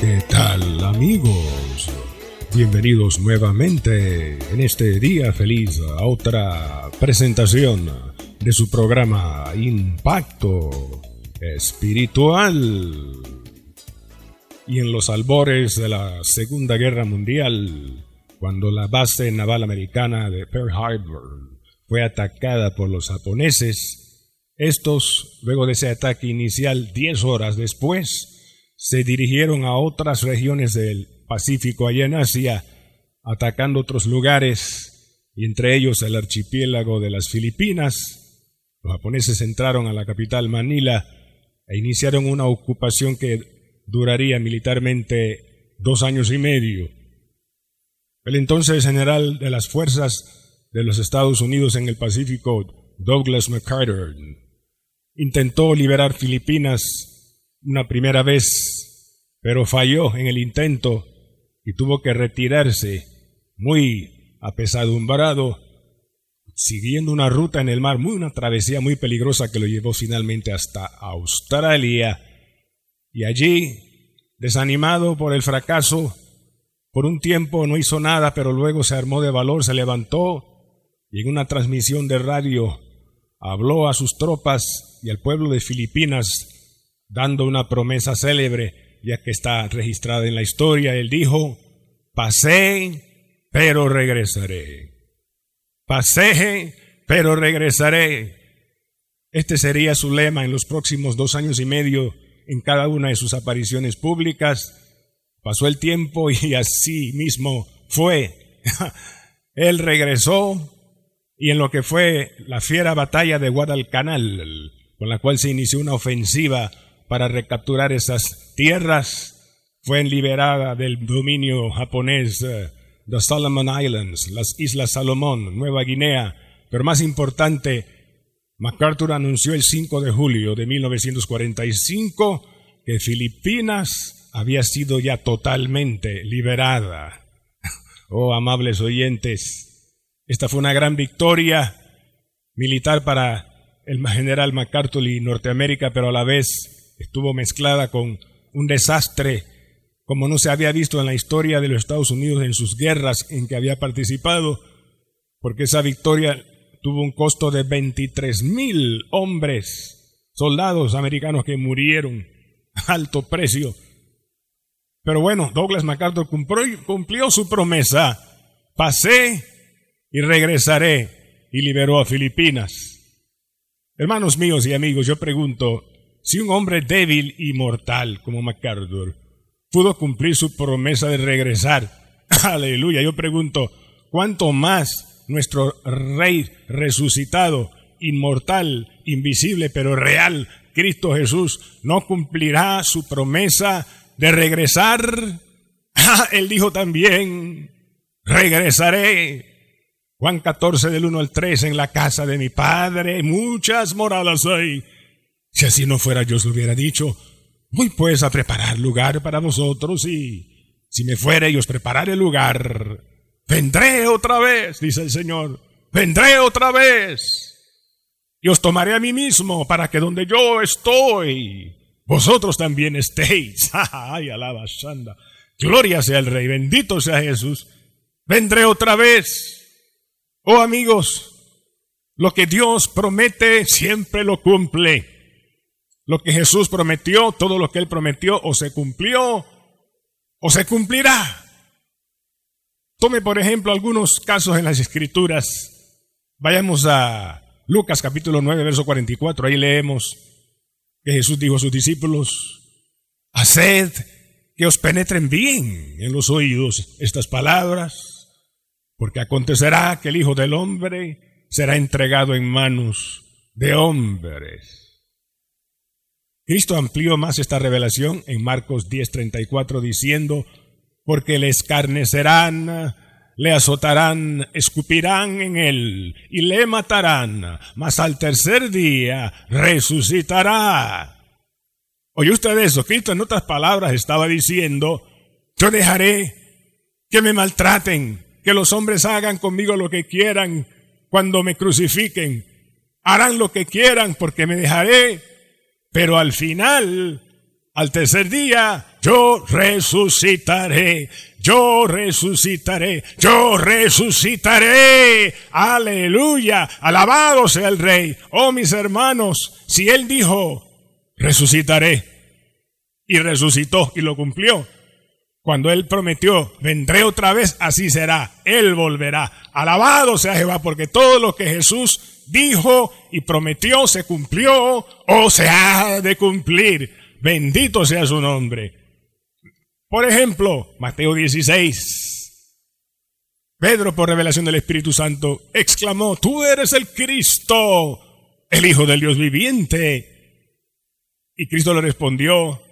¿Qué tal amigos? Bienvenidos nuevamente en este día feliz a otra presentación de su programa Impacto Espiritual. Y en los albores de la Segunda Guerra Mundial, cuando la base naval americana de Pearl Harbor fue atacada por los japoneses, estos, luego de ese ataque inicial, 10 horas después, se dirigieron a otras regiones del Pacífico, allá en Asia, atacando otros lugares, y entre ellos el archipiélago de las Filipinas. Los japoneses entraron a la capital Manila e iniciaron una ocupación que duraría militarmente dos años y medio. El entonces general de las fuerzas de los Estados Unidos en el Pacífico, Douglas MacArthur, intentó liberar Filipinas una primera vez, pero falló en el intento y tuvo que retirarse muy apesadumbrado, siguiendo una ruta en el mar, muy una travesía muy peligrosa que lo llevó finalmente hasta Australia. Y allí, desanimado por el fracaso, por un tiempo no hizo nada, pero luego se armó de valor, se levantó y en una transmisión de radio habló a sus tropas y al pueblo de Filipinas dando una promesa célebre, ya que está registrada en la historia. Él dijo, pasé, pero regresaré. Pasé, pero regresaré. Este sería su lema en los próximos dos años y medio en cada una de sus apariciones públicas. Pasó el tiempo y así mismo fue. Él regresó y en lo que fue la fiera batalla de Guadalcanal, con la cual se inició una ofensiva para recapturar esas tierras, fue liberada del dominio japonés de eh, Solomon Islands, las Islas Salomón, Nueva Guinea, pero más importante, MacArthur anunció el 5 de julio de 1945 que Filipinas había sido ya totalmente liberada. Oh, amables oyentes, esta fue una gran victoria militar para el general MacArthur y Norteamérica, pero a la vez estuvo mezclada con un desastre como no se había visto en la historia de los Estados Unidos en sus guerras en que había participado, porque esa victoria tuvo un costo de 23 mil hombres, soldados americanos que murieron a alto precio. Pero bueno, Douglas MacArthur cumplió, cumplió su promesa. Pasé y regresaré y liberó a Filipinas. Hermanos míos y amigos, yo pregunto, si un hombre débil y mortal como MacArthur pudo cumplir su promesa de regresar, aleluya, yo pregunto, ¿cuánto más nuestro Rey resucitado, inmortal, invisible, pero real, Cristo Jesús, no cumplirá su promesa de regresar? Él dijo también, regresaré. Juan 14 del 1 al 3, en la casa de mi Padre muchas moradas hay si así no fuera, yo os lo hubiera dicho, voy pues a preparar lugar para vosotros y si me fuere y os prepararé lugar, vendré otra vez, dice el Señor, vendré otra vez y os tomaré a mí mismo para que donde yo estoy, vosotros también estéis. Ay, alaba Shanda. Gloria sea el Rey, bendito sea Jesús. Vendré otra vez. Oh amigos, lo que Dios promete siempre lo cumple. Lo que Jesús prometió, todo lo que Él prometió, o se cumplió o se cumplirá. Tome, por ejemplo, algunos casos en las Escrituras. Vayamos a Lucas capítulo 9, verso 44. Ahí leemos que Jesús dijo a sus discípulos, haced que os penetren bien en los oídos estas palabras, porque acontecerá que el Hijo del Hombre será entregado en manos de hombres. Cristo amplió más esta revelación en Marcos 10:34 diciendo, porque le escarnecerán, le azotarán, escupirán en él y le matarán, mas al tercer día resucitará. Oye usted eso, Cristo en otras palabras estaba diciendo, yo dejaré que me maltraten, que los hombres hagan conmigo lo que quieran cuando me crucifiquen, harán lo que quieran porque me dejaré, pero al final, al tercer día, yo resucitaré, yo resucitaré, yo resucitaré. Aleluya, alabado sea el rey. Oh mis hermanos, si él dijo, resucitaré, y resucitó y lo cumplió. Cuando él prometió, vendré otra vez, así será, él volverá. Alabado sea Jehová, porque todo lo que Jesús dijo y prometió se cumplió o se ha de cumplir. Bendito sea su nombre. Por ejemplo, Mateo 16. Pedro, por revelación del Espíritu Santo, exclamó, tú eres el Cristo, el Hijo del Dios viviente. Y Cristo le respondió,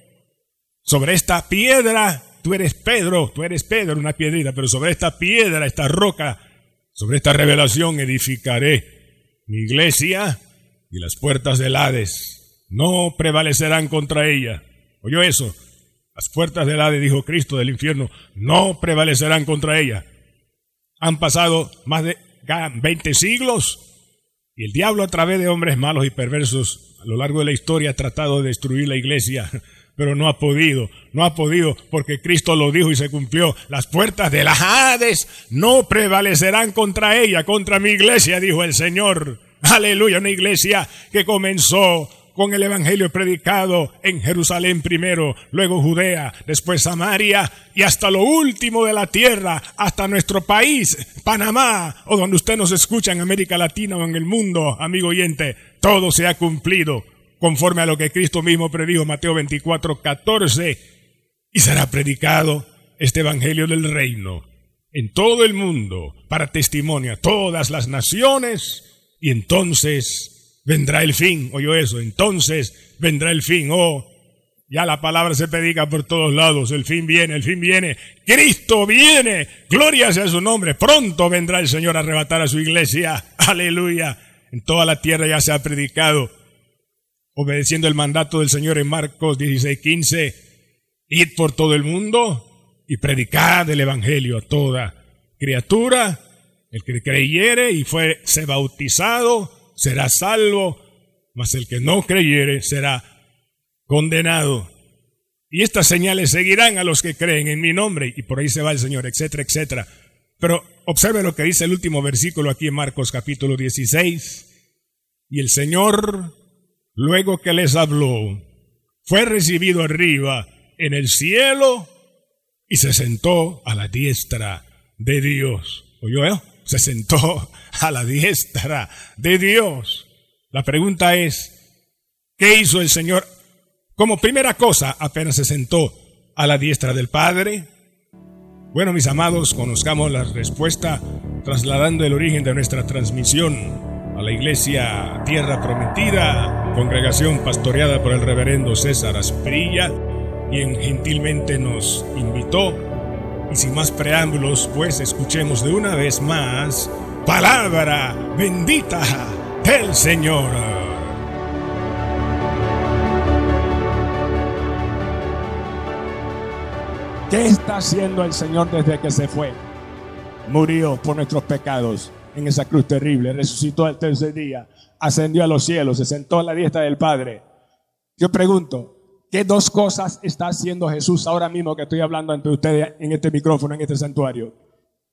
sobre esta piedra, tú eres Pedro, tú eres Pedro, una piedrita, pero sobre esta piedra, esta roca, sobre esta revelación edificaré mi iglesia y las puertas del Hades no prevalecerán contra ella. ¿Oyó eso? Las puertas del Hades, dijo Cristo, del infierno, no prevalecerán contra ella. Han pasado más de 20 siglos y el diablo a través de hombres malos y perversos a lo largo de la historia ha tratado de destruir la iglesia, pero no ha podido, no ha podido porque Cristo lo dijo y se cumplió. Las puertas de las Hades no prevalecerán contra ella, contra mi iglesia, dijo el Señor. Aleluya, una iglesia que comenzó con el Evangelio predicado en Jerusalén primero, luego Judea, después Samaria y hasta lo último de la tierra, hasta nuestro país, Panamá, o donde usted nos escucha en América Latina o en el mundo, amigo oyente, todo se ha cumplido conforme a lo que Cristo mismo predijo, Mateo 24, 14, y será predicado este Evangelio del Reino en todo el mundo para testimonio a todas las naciones, y entonces vendrá el fin. Oyó eso, entonces vendrá el fin. Oh, ya la palabra se predica por todos lados. El fin viene, el fin viene. Cristo viene. Gloria sea su nombre. Pronto vendrá el Señor a arrebatar a su iglesia. Aleluya. En toda la tierra ya se ha predicado. Obedeciendo el mandato del Señor en Marcos 16, 15. Id por todo el mundo y predicad el Evangelio a toda criatura. El que creyere y fue se bautizado será salvo, mas el que no creyere será condenado. Y estas señales seguirán a los que creen en mi nombre, y por ahí se va el Señor, etcétera, etcétera. Pero observe lo que dice el último versículo aquí en Marcos capítulo 16. Y el Señor, luego que les habló, fue recibido arriba en el cielo y se sentó a la diestra de Dios. ¿Oyó? Se sentó a la diestra de Dios. La pregunta es, ¿qué hizo el Señor? Como primera cosa, apenas se sentó a la diestra del Padre. Bueno, mis amados, conozcamos la respuesta trasladando el origen de nuestra transmisión a la iglesia Tierra Prometida, congregación pastoreada por el reverendo César Asprilla, quien gentilmente nos invitó. Y sin más preámbulos, pues escuchemos de una vez más palabra bendita del Señor. ¿Qué está haciendo el Señor desde que se fue? Murió por nuestros pecados en esa cruz terrible, resucitó al tercer día, ascendió a los cielos, se sentó a la diestra del Padre. Yo pregunto, ¿qué dos cosas está haciendo Jesús ahora mismo que estoy hablando ante ustedes en este micrófono, en este santuario?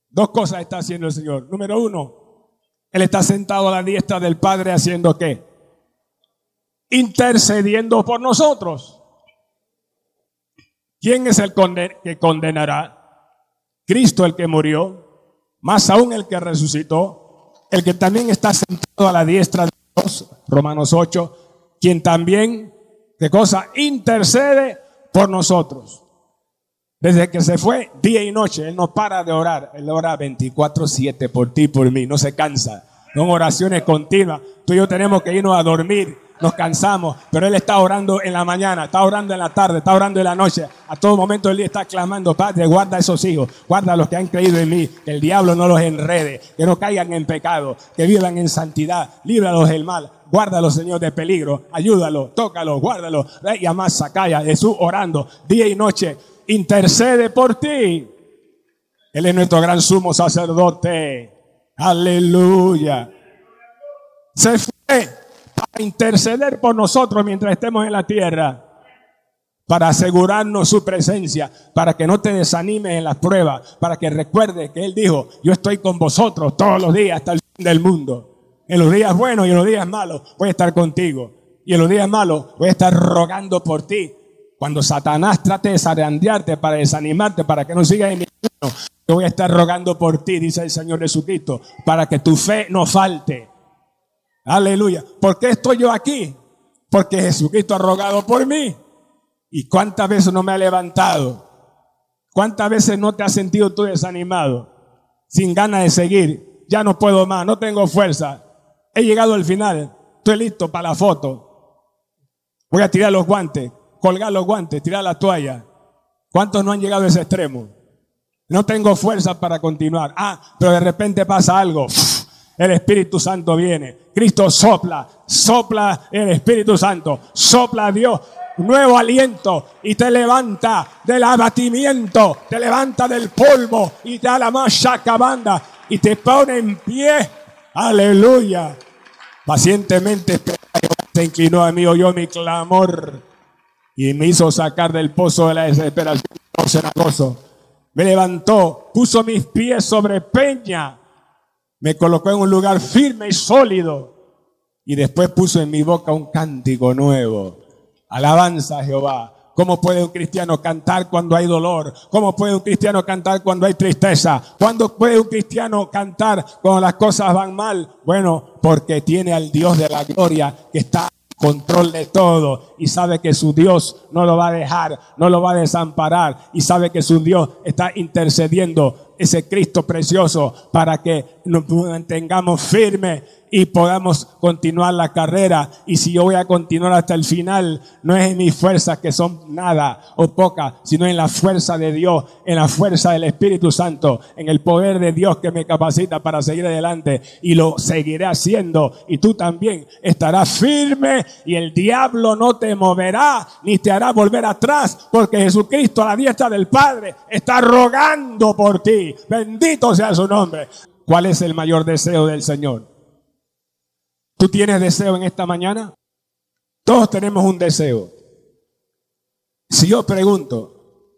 Dos cosas está haciendo el Señor. Número uno, Él está sentado a la diestra del Padre haciendo qué? Intercediendo por nosotros. ¿Quién es el que condenará? Cristo el que murió, más aún el que resucitó, el que también está sentado a la diestra de Dios, Romanos 8, quien también, ¿qué cosa? Intercede por nosotros. Desde que se fue, día y noche, Él no para de orar. Él ora 24-7 por ti, por mí, no se cansa. Son oraciones continuas. Tú y yo tenemos que irnos a dormir nos cansamos, pero Él está orando en la mañana, está orando en la tarde, está orando en la noche. A todo momento Él está clamando, Padre, guarda a esos hijos, guarda a los que han creído en mí, que el diablo no los enrede, que no caigan en pecado, que vivan en santidad, líbralos del mal. Guárdalo, Señor, de peligro. Ayúdalo, tócalo, guárdalo. Y más Sacaya, Jesús orando día y noche. Intercede por ti. Él es nuestro gran sumo sacerdote. Aleluya. Se fue a interceder por nosotros mientras estemos en la tierra. Para asegurarnos su presencia, para que no te desanimes en las pruebas, para que recuerdes que Él dijo, yo estoy con vosotros todos los días hasta el fin del mundo. En los días buenos y en los días malos voy a estar contigo. Y en los días malos voy a estar rogando por ti. Cuando Satanás trate de zarandearte para desanimarte, para que no sigas en mi camino, yo voy a estar rogando por ti, dice el Señor Jesucristo, para que tu fe no falte. Aleluya. ¿Por qué estoy yo aquí? Porque Jesucristo ha rogado por mí. ¿Y cuántas veces no me ha levantado? ¿Cuántas veces no te has sentido tú desanimado? Sin ganas de seguir. Ya no puedo más, no tengo fuerza. He llegado al final. Estoy listo para la foto. Voy a tirar los guantes, colgar los guantes, tirar la toalla. ¿Cuántos no han llegado a ese extremo? No tengo fuerza para continuar. Ah, pero de repente pasa algo. El Espíritu Santo viene. Cristo sopla, sopla el Espíritu Santo, sopla Dios nuevo aliento y te levanta del abatimiento, te levanta del polvo y te da la más banda y te pone en pie. Aleluya. Pacientemente se inclinó a mí, oyó mi clamor y me hizo sacar del pozo de la desesperación. Me levantó, puso mis pies sobre peña, me colocó en un lugar firme y sólido y después puso en mi boca un cántico nuevo. Alabanza a Jehová. ¿Cómo puede un cristiano cantar cuando hay dolor? ¿Cómo puede un cristiano cantar cuando hay tristeza? ¿Cuándo puede un cristiano cantar cuando las cosas van mal? Bueno, porque tiene al Dios de la gloria que está control de todo y sabe que su Dios no lo va a dejar, no lo va a desamparar y sabe que su Dios está intercediendo ese Cristo precioso para que nos mantengamos firmes y podamos continuar la carrera. Y si yo voy a continuar hasta el final, no es en mis fuerzas que son nada o pocas, sino en la fuerza de Dios, en la fuerza del Espíritu Santo, en el poder de Dios que me capacita para seguir adelante. Y lo seguiré haciendo. Y tú también estarás firme y el diablo no te moverá ni te hará volver atrás, porque Jesucristo a la diestra del Padre está rogando por ti. Bendito sea su nombre. ¿Cuál es el mayor deseo del Señor? ¿Tú tienes deseo en esta mañana? Todos tenemos un deseo. Si yo pregunto,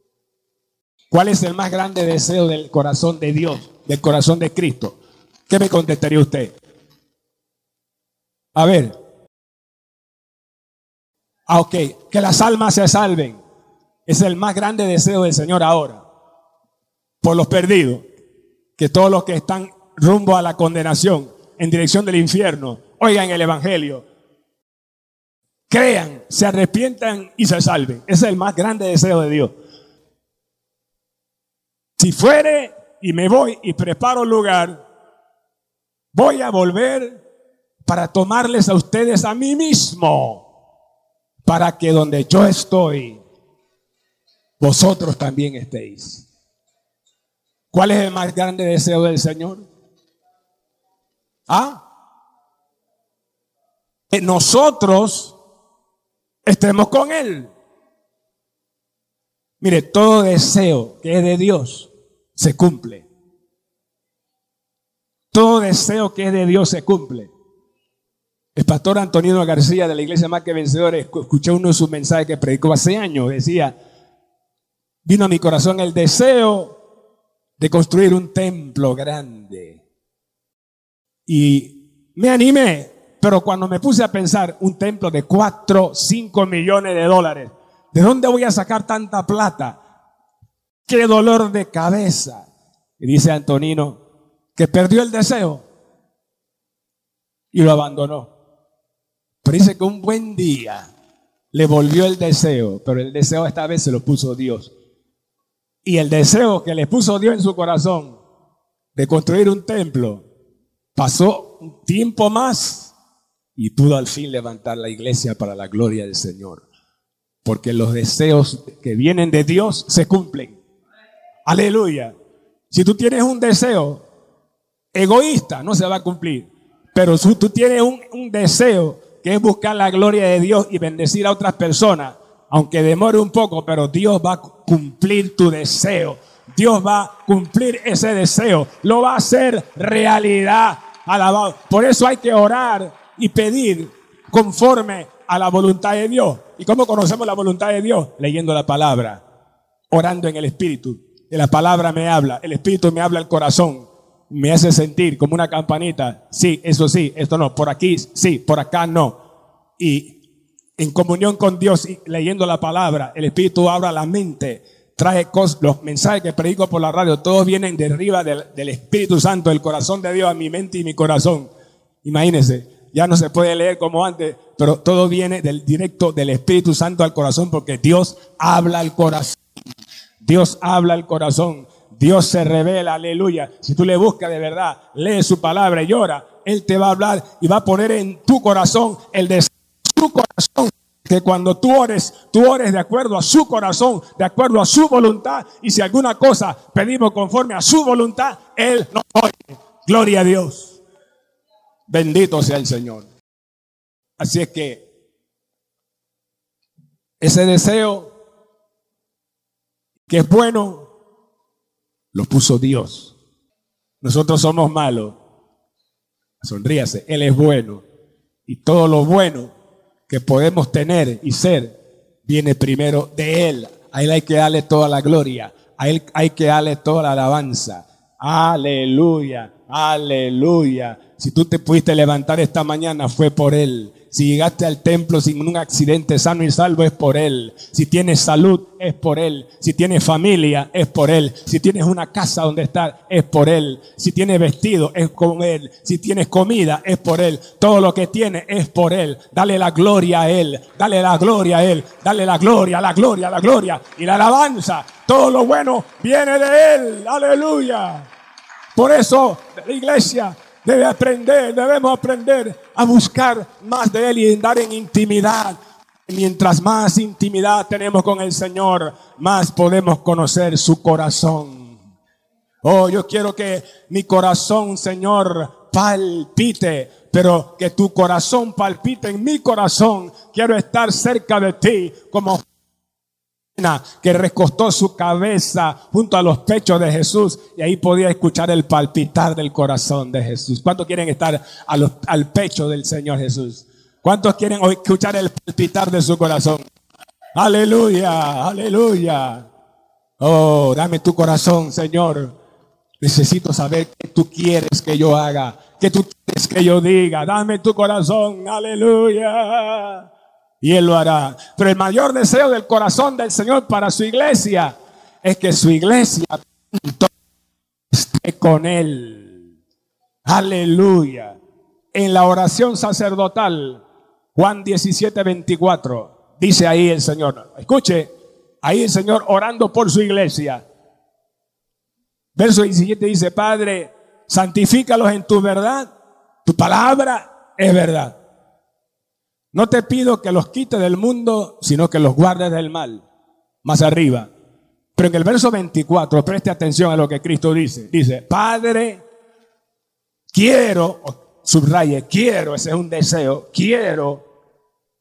¿cuál es el más grande deseo del corazón de Dios, del corazón de Cristo? ¿Qué me contestaría usted? A ver. Ah, ok. Que las almas se salven. Es el más grande deseo del Señor ahora. Por los perdidos. Que todos los que están rumbo a la condenación, en dirección del infierno, oigan el Evangelio, crean, se arrepientan y se salven. Ese es el más grande deseo de Dios. Si fuere y me voy y preparo lugar, voy a volver para tomarles a ustedes a mí mismo, para que donde yo estoy, vosotros también estéis. ¿Cuál es el más grande deseo del Señor? ¿Ah? Que nosotros estemos con Él. Mire, todo deseo que es de Dios se cumple. Todo deseo que es de Dios se cumple. El pastor Antonino García de la iglesia Más que Vencedores, escuché uno de sus mensajes que predicó hace años, decía, vino a mi corazón el deseo de construir un templo grande. Y me animé, pero cuando me puse a pensar un templo de 4, 5 millones de dólares, ¿de dónde voy a sacar tanta plata? Qué dolor de cabeza. Y dice Antonino que perdió el deseo y lo abandonó. Pero dice que un buen día le volvió el deseo, pero el deseo esta vez se lo puso Dios. Y el deseo que le puso Dios en su corazón de construir un templo pasó un tiempo más y pudo al fin levantar la iglesia para la gloria del Señor. Porque los deseos que vienen de Dios se cumplen. Aleluya. Si tú tienes un deseo egoísta, no se va a cumplir. Pero si tú tienes un, un deseo que es buscar la gloria de Dios y bendecir a otras personas, aunque demore un poco, pero Dios va a cumplir tu deseo. Dios va a cumplir ese deseo. Lo va a hacer realidad. Alabado. Por eso hay que orar y pedir conforme a la voluntad de Dios. ¿Y cómo conocemos la voluntad de Dios? Leyendo la palabra, orando en el Espíritu. La palabra me habla, el Espíritu me habla al corazón, me hace sentir como una campanita. Sí, eso sí, esto no, por aquí sí, por acá no. Y en comunión con Dios y leyendo la palabra, el Espíritu abra la mente trae los mensajes que predico por la radio, todos vienen de arriba del, del, Espíritu Santo, del corazón de Dios a mi mente y mi corazón. Imagínense, ya no se puede leer como antes, pero todo viene del directo del Espíritu Santo al corazón porque Dios habla al corazón. Dios habla al corazón. Dios se revela, aleluya. Si tú le buscas de verdad, lee su palabra y llora, Él te va a hablar y va a poner en tu corazón el deseo de su corazón que cuando tú ores, tú ores de acuerdo a su corazón, de acuerdo a su voluntad, y si alguna cosa pedimos conforme a su voluntad, Él nos oye. Gloria a Dios. Bendito sea el Señor. Así es que ese deseo que es bueno, lo puso Dios. Nosotros somos malos. Sonríase, Él es bueno. Y todo lo bueno que podemos tener y ser viene primero de Él. A Él hay que darle toda la gloria. A Él hay que darle toda la alabanza. Aleluya, aleluya. Si tú te pudiste levantar esta mañana fue por Él. Si llegaste al templo sin un accidente sano y salvo es por Él. Si tienes salud es por Él. Si tienes familia es por Él. Si tienes una casa donde estar es por Él. Si tienes vestido es con Él. Si tienes comida es por Él. Todo lo que tienes es por Él. Dale la gloria a Él. Dale la gloria a Él. Dale la gloria, la gloria, la gloria y la alabanza. Todo lo bueno viene de Él. Aleluya. Por eso, la iglesia debe aprender, debemos aprender a buscar más de Él y andar en intimidad. Mientras más intimidad tenemos con el Señor, más podemos conocer su corazón. Oh, yo quiero que mi corazón, Señor, palpite, pero que tu corazón palpite en mi corazón. Quiero estar cerca de ti como que recostó su cabeza junto a los pechos de Jesús y ahí podía escuchar el palpitar del corazón de Jesús. ¿Cuántos quieren estar al pecho del Señor Jesús? ¿Cuántos quieren escuchar el palpitar de su corazón? Aleluya, aleluya. Oh, dame tu corazón, Señor. Necesito saber qué tú quieres que yo haga, qué tú quieres que yo diga. Dame tu corazón, aleluya y Él lo hará. Pero el mayor deseo del corazón del Señor para su iglesia es que su iglesia esté con Él. Aleluya. En la oración sacerdotal, Juan 17, 24, dice ahí el Señor, escuche, ahí el Señor orando por su iglesia. Verso 17 dice, Padre, santifícalos en tu verdad, tu palabra es verdad. No te pido que los quite del mundo, sino que los guardes del mal. Más arriba. Pero en el verso 24, preste atención a lo que Cristo dice. Dice, Padre, quiero, subraye, quiero, ese es un deseo, quiero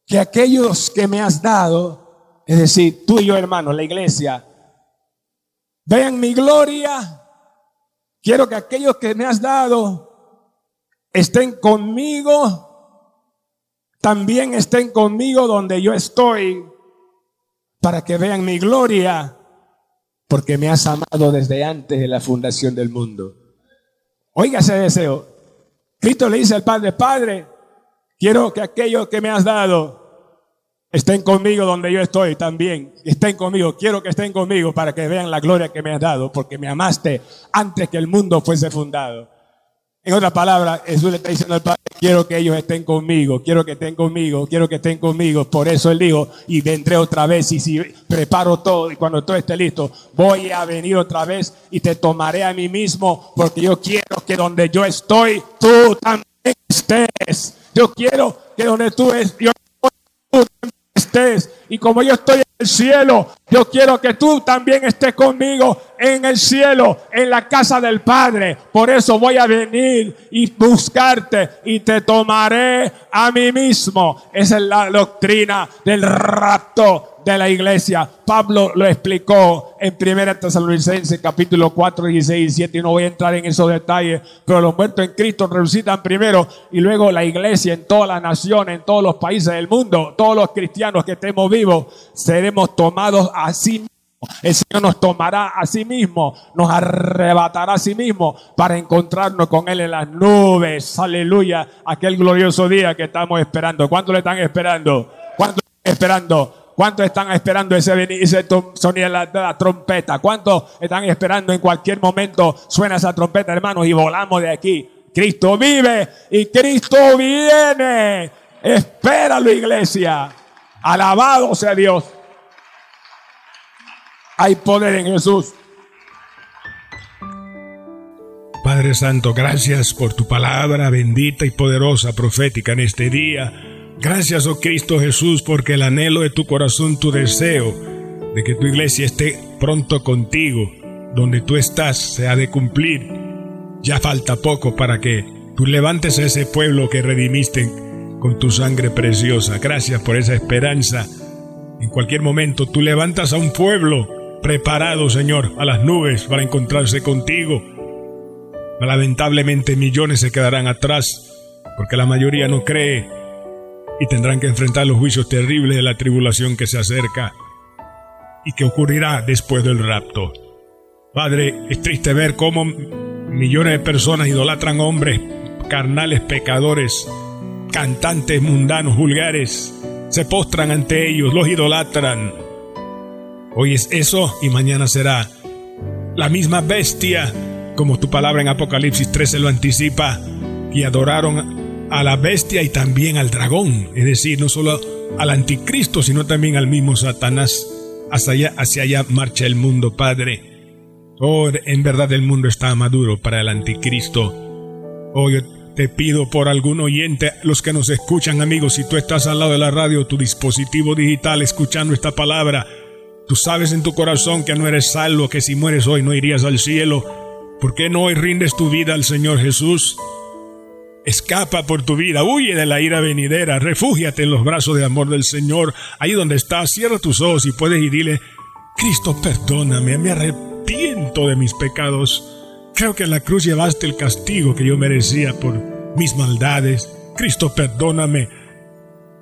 que aquellos que me has dado, es decir, tú y yo hermano, la iglesia, vean mi gloria. Quiero que aquellos que me has dado estén conmigo también estén conmigo donde yo estoy, para que vean mi gloria, porque me has amado desde antes de la fundación del mundo. Oiga ese deseo. Cristo le dice al Padre, Padre, quiero que aquellos que me has dado estén conmigo donde yo estoy también. Estén conmigo, quiero que estén conmigo para que vean la gloria que me has dado, porque me amaste antes que el mundo fuese fundado. En otras palabras, Jesús le está diciendo al Padre, quiero que ellos estén conmigo, quiero que estén conmigo, quiero que estén conmigo. Por eso Él dijo, y vendré otra vez y si preparo todo y cuando todo esté listo, voy a venir otra vez y te tomaré a mí mismo porque yo quiero que donde yo estoy, tú también estés. Yo quiero que donde tú, es, yo, estés y como yo estoy el cielo, yo quiero que tú también estés conmigo en el cielo, en la casa del Padre. Por eso voy a venir y buscarte y te tomaré a mí mismo. Esa es la doctrina del rapto de la iglesia. Pablo lo explicó en 1 Tesalonicenses capítulo 4, 16 y 17 y no voy a entrar en esos detalles, pero los muertos en Cristo resucitan primero y luego la iglesia en todas las naciones, en todos los países del mundo, todos los cristianos que estemos vivos, seremos tomados a sí mismos. El Señor nos tomará a sí mismo, nos arrebatará a sí mismo para encontrarnos con Él en las nubes. Aleluya. Aquel glorioso día que estamos esperando. ¿Cuánto le están esperando? ¿Cuánto están esperando? ¿Cuántos están esperando ese, ese sonido de la, trompeta? ¿Cuántos están esperando en cualquier momento suena esa trompeta, hermanos, y volamos de aquí? Cristo vive y Cristo viene. Espéralo, iglesia. Alabado sea Dios. Hay poder en Jesús. Padre Santo, gracias por tu palabra bendita y poderosa, profética en este día. Gracias, oh Cristo Jesús, porque el anhelo de tu corazón, tu deseo de que tu iglesia esté pronto contigo, donde tú estás, se ha de cumplir. Ya falta poco para que tú levantes a ese pueblo que redimiste con tu sangre preciosa. Gracias por esa esperanza. En cualquier momento tú levantas a un pueblo preparado, Señor, a las nubes para encontrarse contigo. Lamentablemente millones se quedarán atrás porque la mayoría no cree y tendrán que enfrentar los juicios terribles de la tribulación que se acerca y que ocurrirá después del rapto. Padre, es triste ver cómo millones de personas idolatran hombres carnales pecadores, cantantes mundanos vulgares, se postran ante ellos, los idolatran. Hoy es eso y mañana será la misma bestia, como tu palabra en Apocalipsis 13 lo anticipa, y adoraron a la bestia y también al dragón, es decir, no solo al anticristo, sino también al mismo Satanás. Hacia allá, hacia allá marcha el mundo, Padre. Oh, en verdad el mundo está maduro para el anticristo. Oh, yo te pido por algún oyente, los que nos escuchan, amigos, si tú estás al lado de la radio, tu dispositivo digital, escuchando esta palabra, tú sabes en tu corazón que no eres salvo, que si mueres hoy no irías al cielo. ¿Por qué no hoy rindes tu vida al Señor Jesús? Escapa por tu vida, huye de la ira venidera, refúgiate en los brazos de amor del Señor. Ahí donde estás, cierra tus ojos y puedes y dile, Cristo, perdóname, me arrepiento de mis pecados. Creo que en la cruz llevaste el castigo que yo merecía por mis maldades. Cristo, perdóname.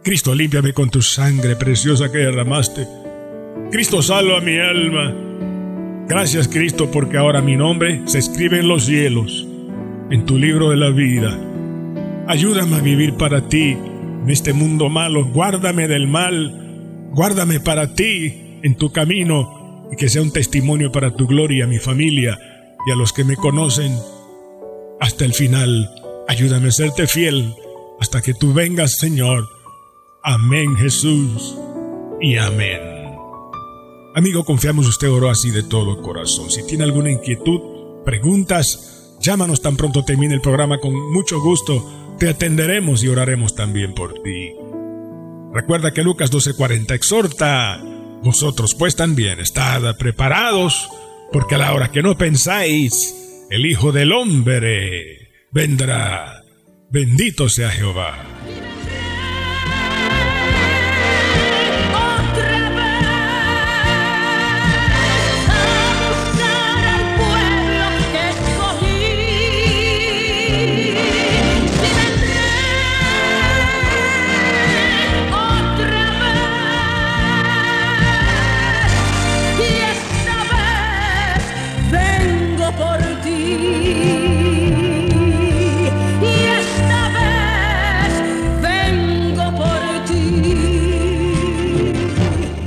Cristo, límpiame con tu sangre preciosa que derramaste. Cristo, salva mi alma. Gracias, Cristo, porque ahora mi nombre se escribe en los cielos, en tu libro de la vida. Ayúdame a vivir para ti en este mundo malo. Guárdame del mal. Guárdame para ti en tu camino y que sea un testimonio para tu gloria a mi familia y a los que me conocen. Hasta el final, ayúdame a serte fiel hasta que tú vengas, Señor. Amén, Jesús. Y amén. Amigo, confiamos usted oró así de todo corazón. Si tiene alguna inquietud, preguntas, llámanos tan pronto termine el programa con mucho gusto te atenderemos y oraremos también por ti. Recuerda que Lucas 12:40 exhorta, vosotros pues también estad preparados, porque a la hora que no pensáis, el Hijo del Hombre vendrá. Bendito sea Jehová.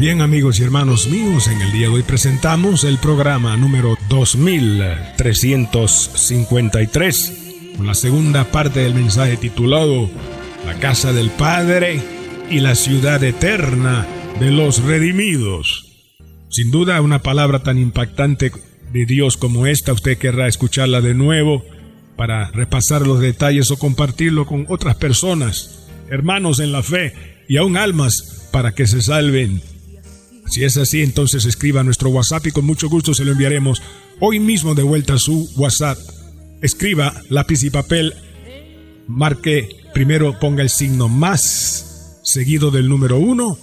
Bien amigos y hermanos míos, en el día de hoy presentamos el programa número 2353, con la segunda parte del mensaje titulado La casa del Padre y la ciudad eterna de los redimidos. Sin duda una palabra tan impactante de Dios como esta, usted querrá escucharla de nuevo para repasar los detalles o compartirlo con otras personas hermanos en la fe y aún almas para que se salven. Si es así, entonces escriba nuestro WhatsApp y con mucho gusto se lo enviaremos hoy mismo de vuelta a su WhatsApp. Escriba lápiz y papel, marque primero, ponga el signo más seguido del número uno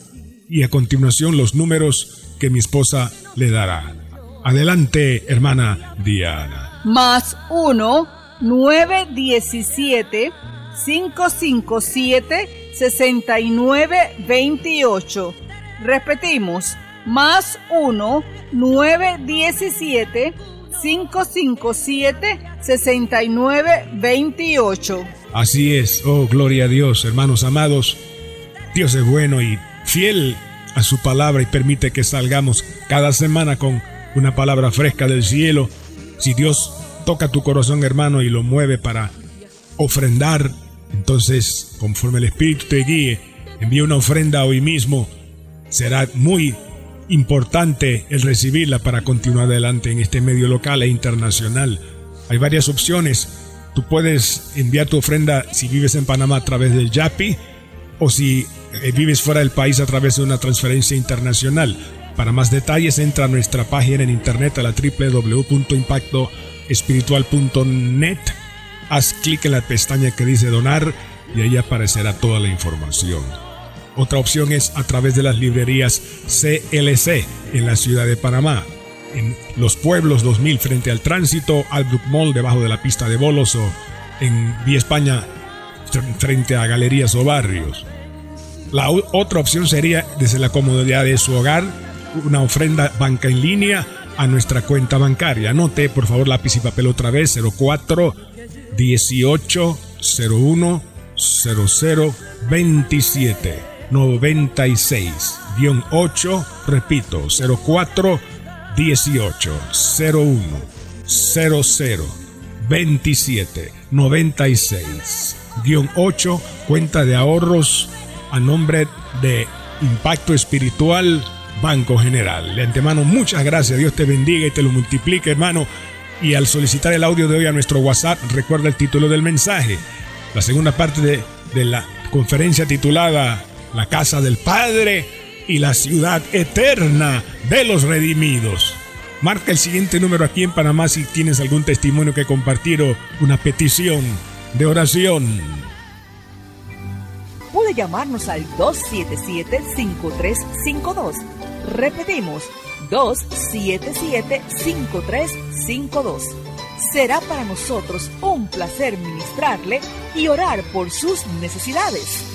y a continuación los números que mi esposa le dará. Adelante, hermana Diana. Más 1 917 557 6928 Repetimos, más uno, nueve, diecisiete, cinco, cinco, siete, sesenta y nueve, veintiocho. Así es, oh gloria a Dios, hermanos amados. Dios es bueno y fiel a su palabra y permite que salgamos cada semana con una palabra fresca del cielo. Si Dios toca tu corazón, hermano, y lo mueve para ofrendar, entonces, conforme el Espíritu te guíe, envíe una ofrenda hoy mismo. Será muy importante el recibirla para continuar adelante en este medio local e internacional. Hay varias opciones. Tú puedes enviar tu ofrenda si vives en Panamá a través del YAPI o si eh, vives fuera del país a través de una transferencia internacional. Para más detalles entra a nuestra página en internet a la www.impactoespiritual.net. Haz clic en la pestaña que dice donar y ahí aparecerá toda la información. Otra opción es a través de las librerías CLC en la ciudad de Panamá. En los pueblos 2000 frente al tránsito, Albrook Mall debajo de la pista de bolos o en Vía España frente a galerías o barrios. La otra opción sería desde la comodidad de su hogar una ofrenda banca en línea a nuestra cuenta bancaria. Anote por favor lápiz y papel otra vez 04 18 01 00 27 96 8 repito 04 18 01 00 27 96 8 cuenta de ahorros a nombre de Impacto Espiritual Banco General. De antemano, muchas gracias. Dios te bendiga y te lo multiplique, hermano. Y al solicitar el audio de hoy a nuestro WhatsApp, recuerda el título del mensaje. La segunda parte de, de la conferencia titulada La Casa del Padre y la Ciudad Eterna de los Redimidos. Marca el siguiente número aquí en Panamá si tienes algún testimonio que compartir o una petición de oración puede llamarnos al 277-5352. Repetimos, 277-5352. Será para nosotros un placer ministrarle y orar por sus necesidades.